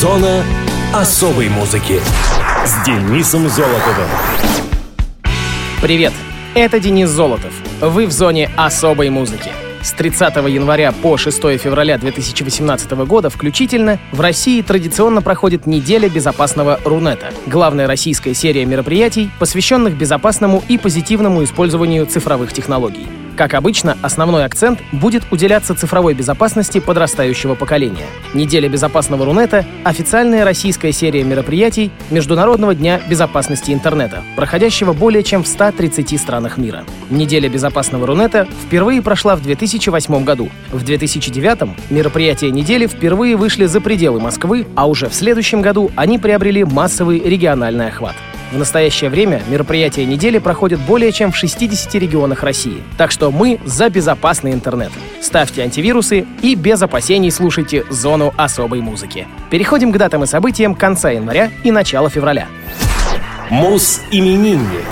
Зона особой музыки с Денисом Золотовым. Привет, это Денис Золотов. Вы в зоне особой музыки. С 30 января по 6 февраля 2018 года включительно в России традиционно проходит неделя безопасного Рунета. Главная российская серия мероприятий, посвященных безопасному и позитивному использованию цифровых технологий. Как обычно, основной акцент будет уделяться цифровой безопасности подрастающего поколения. Неделя безопасного Рунета — официальная российская серия мероприятий Международного дня безопасности интернета, проходящего более чем в 130 странах мира. Неделя безопасного Рунета впервые прошла в 2008 году. В 2009 мероприятия недели впервые вышли за пределы Москвы, а уже в следующем году они приобрели массовый региональный охват. В настоящее время мероприятия недели проходят более чем в 60 регионах России. Так что мы за безопасный интернет. Ставьте антивирусы и без опасений слушайте зону особой музыки. Переходим к датам и событиям конца января и начала февраля. Мус-именинник.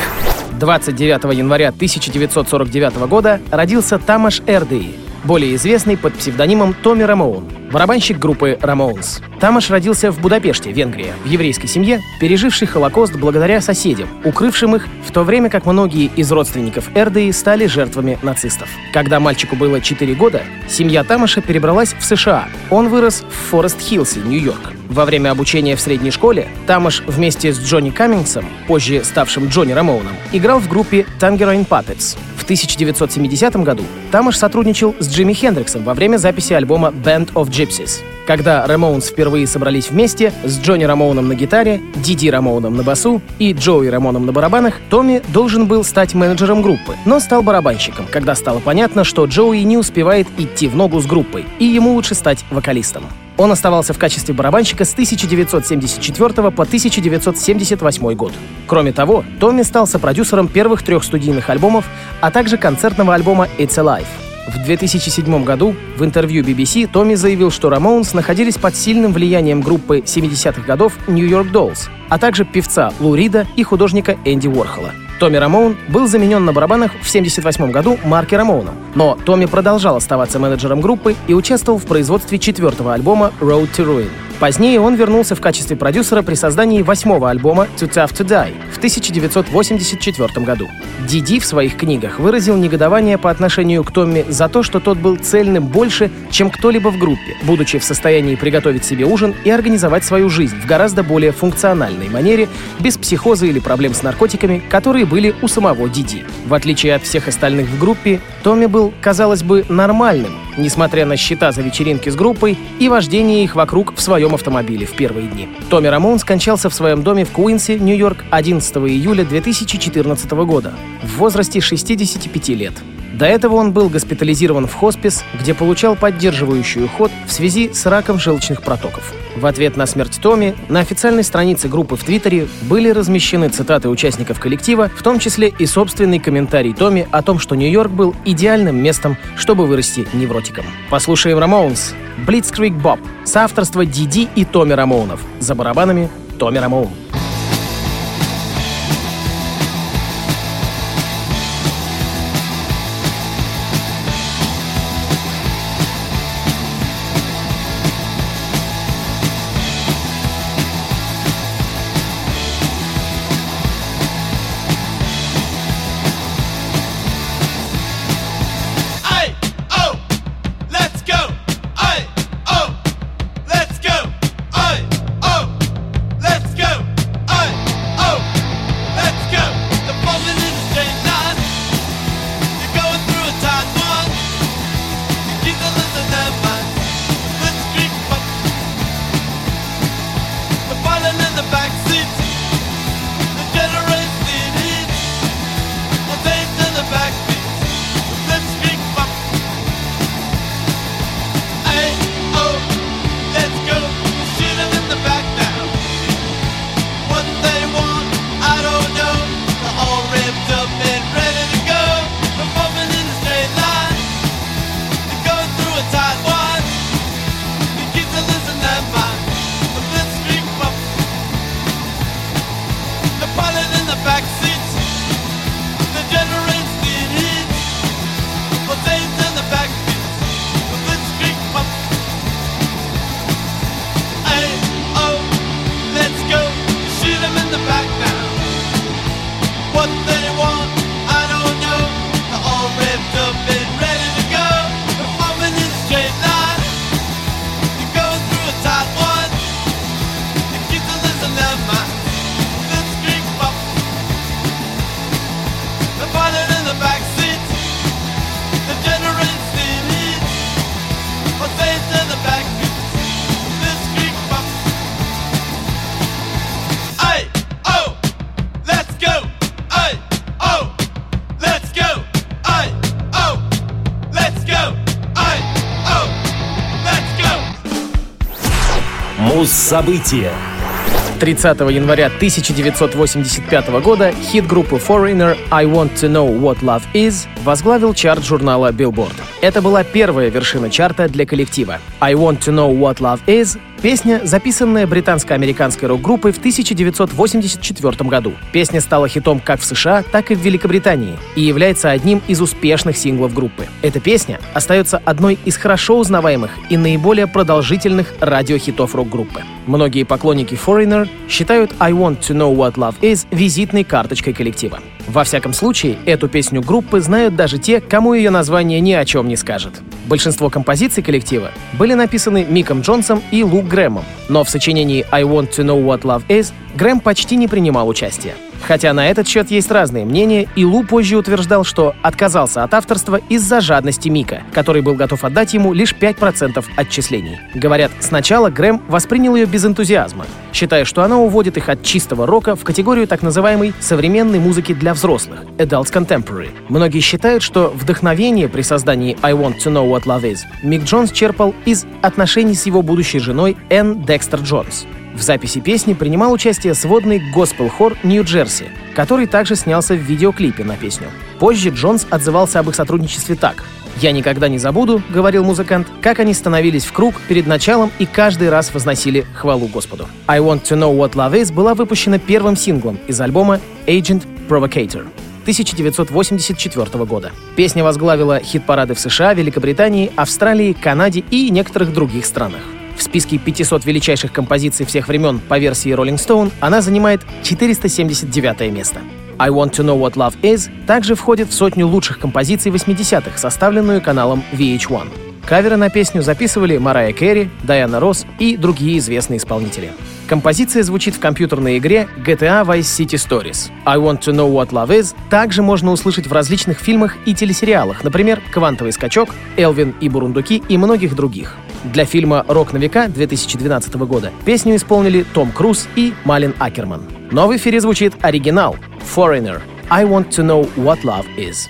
29 января 1949 года родился Тамаш Эрдеи, более известный под псевдонимом Томми Рамоун, барабанщик группы Ramones. Тамаш родился в Будапеште, Венгрия, в еврейской семье, переживший Холокост благодаря соседям, укрывшим их, в то время как многие из родственников Эрдеи стали жертвами нацистов. Когда мальчику было 4 года, семья Тамаша перебралась в США. Он вырос в Форест-Хиллсе, Нью-Йорк. Во время обучения в средней школе Тамаш вместе с Джонни Каммингсом, позже ставшим Джонни Рамоуном, играл в группе Tangerine Puppets. В 1970 году Тамаш сотрудничал с Джимми Хендриксом во время записи альбома Band of Gypsies. Когда Рамоунс впервые собрались вместе с Джонни Рамоуном на гитаре, Диди Рамоуном на басу и Джоуи Рамоном на барабанах, Томми должен был стать менеджером группы, но стал барабанщиком, когда стало понятно, что Джоуи не успевает идти в ногу с группой, и ему лучше стать вокалистом. Он оставался в качестве барабанщика с 1974 по 1978 год. Кроме того, Томми стал сопродюсером первых трех студийных альбомов, а также концертного альбома «It's Alive». В 2007 году в интервью BBC Томми заявил, что Рамоунс находились под сильным влиянием группы 70-х годов New York Dolls, а также певца Лу Рида и художника Энди Уорхола. Томми Рамоун был заменен на барабанах в 1978 году Марки Рамоуном, но Томми продолжал оставаться менеджером группы и участвовал в производстве четвертого альбома «Road to Ruin». Позднее он вернулся в качестве продюсера при создании восьмого альбома «Too Tough to Die» в 1984 году. Диди в своих книгах выразил негодование по отношению к Томми за то, что тот был цельным больше, чем кто-либо в группе, будучи в состоянии приготовить себе ужин и организовать свою жизнь в гораздо более функциональной манере, без психоза или проблем с наркотиками, которые были у самого Диди. В отличие от всех остальных в группе, Томми был, казалось бы, нормальным, несмотря на счета за вечеринки с группой и вождение их вокруг в своем автомобиле в первые дни. Томми Рамон скончался в своем доме в Куинсе, Нью-Йорк, 11 июля 2014 года в возрасте 65 лет. До этого он был госпитализирован в хоспис, где получал поддерживающий уход в связи с раком желчных протоков. В ответ на смерть Томми на официальной странице группы в Твиттере были размещены цитаты участников коллектива, в том числе и собственный комментарий Томми о том, что Нью-Йорк был идеальным местом, чтобы вырасти невротиком. Послушаем Рамоунс, Blitzkrieg Bob, соавторство Диди и Томми Рамоунов. За барабанами Томми Рамоун. Муз-события. 30 января 1985 года хит группы Foreigner «I Want to Know What Love Is» возглавил чарт журнала Billboard. Это была первая вершина чарта для коллектива. «I Want to Know What Love Is» Песня, записанная британско-американской рок-группой в 1984 году. Песня стала хитом как в США, так и в Великобритании и является одним из успешных синглов группы. Эта песня остается одной из хорошо узнаваемых и наиболее продолжительных радиохитов рок-группы. Многие поклонники Foreigner считают «I Want to Know What Love Is» визитной карточкой коллектива. Во всяком случае, эту песню группы знают даже те, кому ее название ни о чем не скажет. Большинство композиций коллектива были написаны Миком Джонсом и Лук Грэмом, но в сочинении «I Want to Know What Love Is» Грэм почти не принимал участия. Хотя на этот счет есть разные мнения, и Лу позже утверждал, что отказался от авторства из-за жадности Мика, который был готов отдать ему лишь 5% отчислений. Говорят, сначала Грэм воспринял ее без энтузиазма, считая, что она уводит их от чистого рока в категорию так называемой современной музыки для взрослых — Adult Contemporary. Многие считают, что вдохновение при создании I Want to Know What Love Is Мик Джонс черпал из отношений с его будущей женой Энн Декстер Джонс. В записи песни принимал участие сводный госпел-хор Нью-Джерси, который также снялся в видеоклипе на песню. Позже Джонс отзывался об их сотрудничестве так. «Я никогда не забуду», — говорил музыкант, «как они становились в круг перед началом и каждый раз возносили хвалу Господу». «I Want to Know What Love Is» была выпущена первым синглом из альбома «Agent Provocator». 1984 года. Песня возглавила хит-парады в США, Великобритании, Австралии, Канаде и некоторых других странах. В списке 500 величайших композиций всех времен по версии Rolling Stone она занимает 479 место. I Want to Know What Love Is также входит в сотню лучших композиций 80-х, составленную каналом VH1. Каверы на песню записывали Марая Керри, Дайана Росс и другие известные исполнители. Композиция звучит в компьютерной игре GTA Vice City Stories. I Want to Know What Love Is также можно услышать в различных фильмах и телесериалах, например, «Квантовый скачок», «Элвин и Бурундуки» и многих других. Для фильма «Рок на века» 2012 года песню исполнили Том Круз и Малин Акерман. Но в эфире звучит оригинал «Foreigner» I Want to Know What Love Is.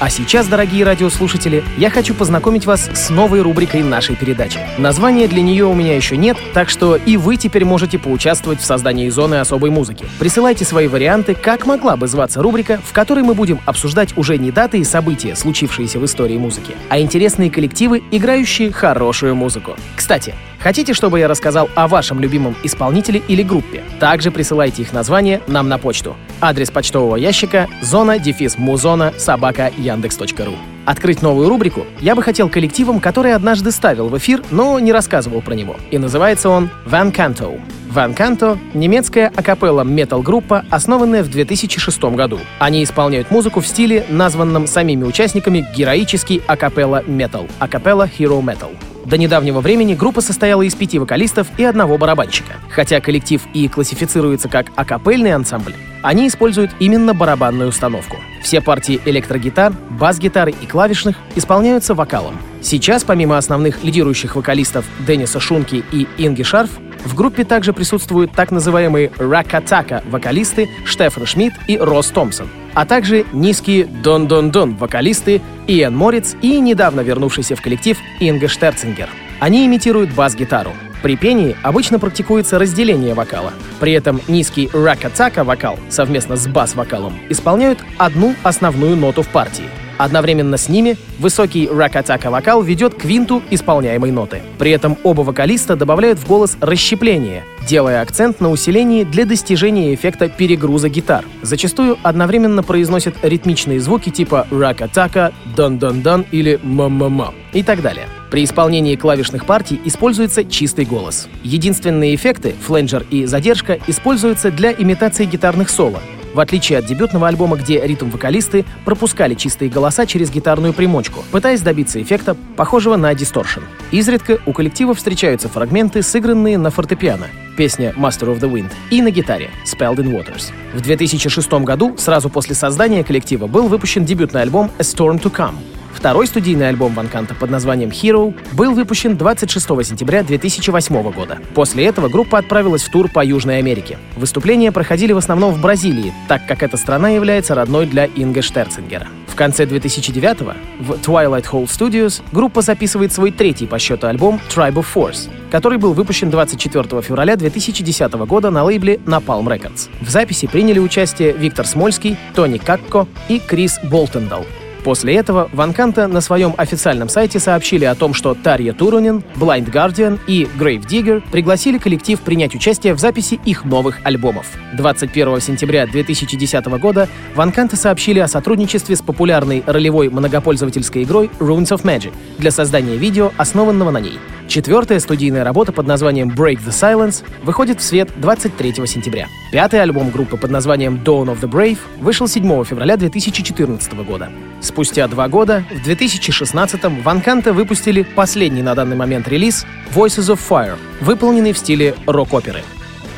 А сейчас, дорогие радиослушатели, я хочу познакомить вас с новой рубрикой нашей передачи. Названия для нее у меня еще нет, так что и вы теперь можете поучаствовать в создании зоны особой музыки. Присылайте свои варианты, как могла бы зваться рубрика, в которой мы будем обсуждать уже не даты и события, случившиеся в истории музыки, а интересные коллективы, играющие хорошую музыку. Кстати, Хотите, чтобы я рассказал о вашем любимом исполнителе или группе? Также присылайте их название нам на почту. Адрес почтового ящика зона дефис музона собака яндекс.ру. Открыть новую рубрику я бы хотел коллективом, который однажды ставил в эфир, но не рассказывал про него. И называется он Van Canto. Van Canto — немецкая акапелла метал-группа, основанная в 2006 году. Они исполняют музыку в стиле, названном самими участниками героический акапелла метал — акапелла Hero Metal. До недавнего времени группа состояла из пяти вокалистов и одного барабанщика. Хотя коллектив и классифицируется как акапельный ансамбль, они используют именно барабанную установку. Все партии электрогитар, бас-гитары и клавишных исполняются вокалом. Сейчас, помимо основных лидирующих вокалистов Денниса Шунки и Инги Шарф, в группе также присутствуют так называемые ракатака вокалисты Штефан Шмидт и Росс Томпсон, а также низкие дон-дон-дон вокалисты Иэн Мориц и недавно вернувшийся в коллектив Инга Штерцингер. Они имитируют бас-гитару. При пении обычно практикуется разделение вокала. При этом низкий ракатака вокал совместно с бас-вокалом исполняют одну основную ноту в партии — Одновременно с ними высокий рак-атака вокал ведет к винту исполняемой ноты. При этом оба вокалиста добавляют в голос расщепление, делая акцент на усилении для достижения эффекта перегруза гитар. Зачастую одновременно произносят ритмичные звуки типа рак-атака, дан-дан-дан или ма-ма-ма и так далее. При исполнении клавишных партий используется чистый голос. Единственные эффекты, фленджер и задержка, используются для имитации гитарных соло, в отличие от дебютного альбома, где ритм-вокалисты пропускали чистые голоса через гитарную примочку, пытаясь добиться эффекта, похожего на дисторшн. Изредка у коллектива встречаются фрагменты, сыгранные на фортепиано, песня Master of the Wind, и на гитаре Spelled in Waters. В 2006 году, сразу после создания коллектива, был выпущен дебютный альбом A Storm to Come, Второй студийный альбом Ван Канта под названием Hero был выпущен 26 сентября 2008 года. После этого группа отправилась в тур по Южной Америке. Выступления проходили в основном в Бразилии, так как эта страна является родной для Инга Штерцингера. В конце 2009 в Twilight Hole Studios группа записывает свой третий по счету альбом Tribe of Force, который был выпущен 24 февраля 2010 года на лейбле Napalm Records. В записи приняли участие Виктор Смольский, Тони Какко и Крис Болтендал. После этого Ванканта на своем официальном сайте сообщили о том, что Тарья Турунин, Blind Guardian и Grave Digger пригласили коллектив принять участие в записи их новых альбомов. 21 сентября 2010 года Ванканта сообщили о сотрудничестве с популярной ролевой многопользовательской игрой Runes of Magic для создания видео, основанного на ней. Четвертая студийная работа под названием Break the Silence выходит в свет 23 сентября. Пятый альбом группы под названием Dawn of the Brave вышел 7 февраля 2014 года. Спустя два года, в 2016-м, Ванканта выпустили последний на данный момент релиз Voices of Fire, выполненный в стиле рок-оперы.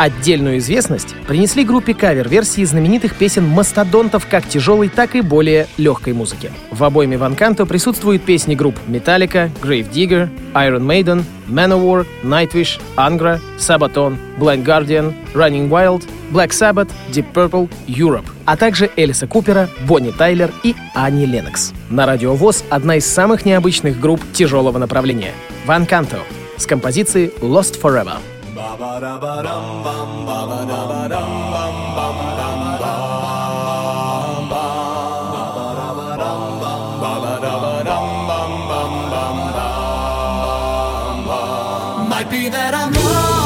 Отдельную известность принесли группе кавер-версии знаменитых песен мастодонтов как тяжелой, так и более легкой музыки. В обойме Van Canto присутствуют песни групп Metallica, Grave Digger, Iron Maiden, Manowar, Nightwish, Angra, Sabaton, Blind Guardian, Running Wild, Black Sabbath, Deep Purple, Europe, а также Элиса Купера, Бонни Тайлер и Ани Ленокс. На радио ВОЗ одна из самых необычных групп тяжелого направления — Van Canto с композицией Lost Forever. Might be that I'm wrong.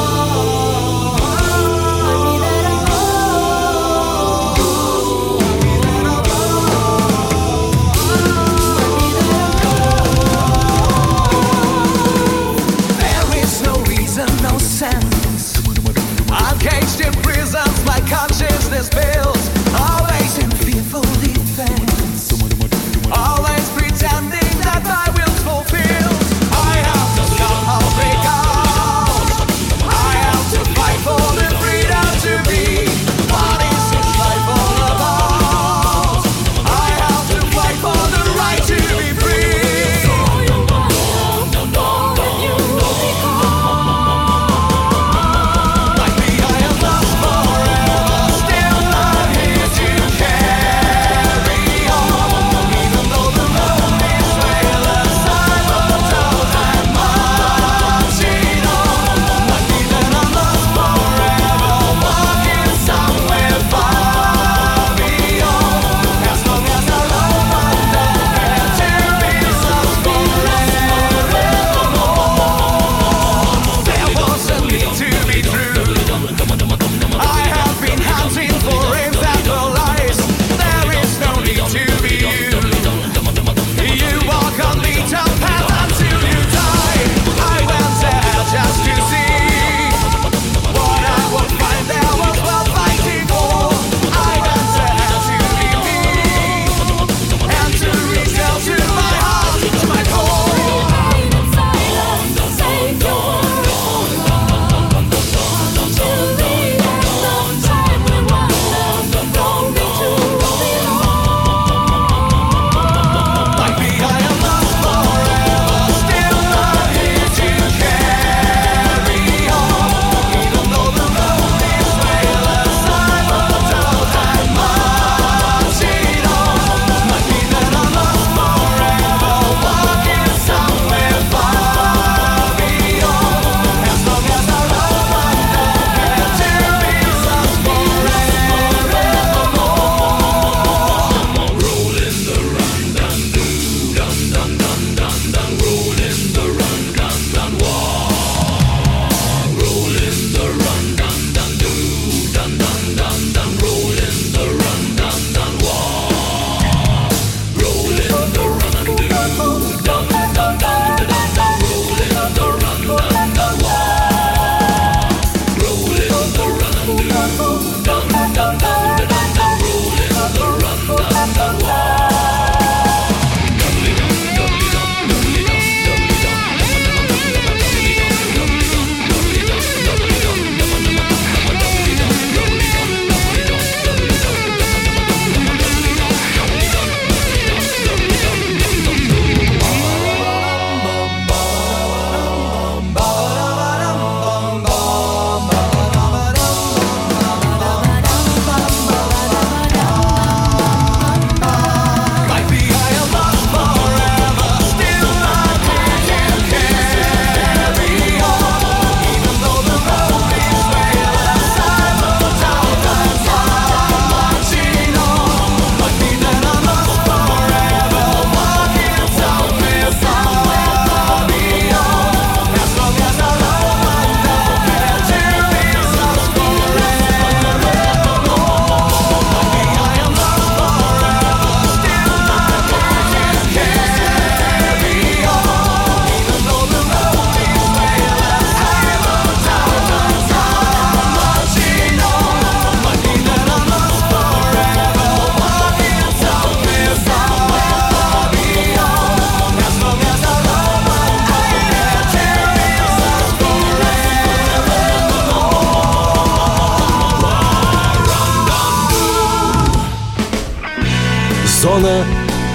Зона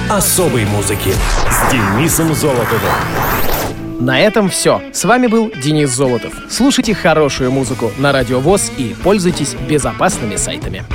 особой музыки с Денисом Золотовым. На этом все. С вами был Денис Золотов. Слушайте хорошую музыку на Радио ВОЗ и пользуйтесь безопасными сайтами.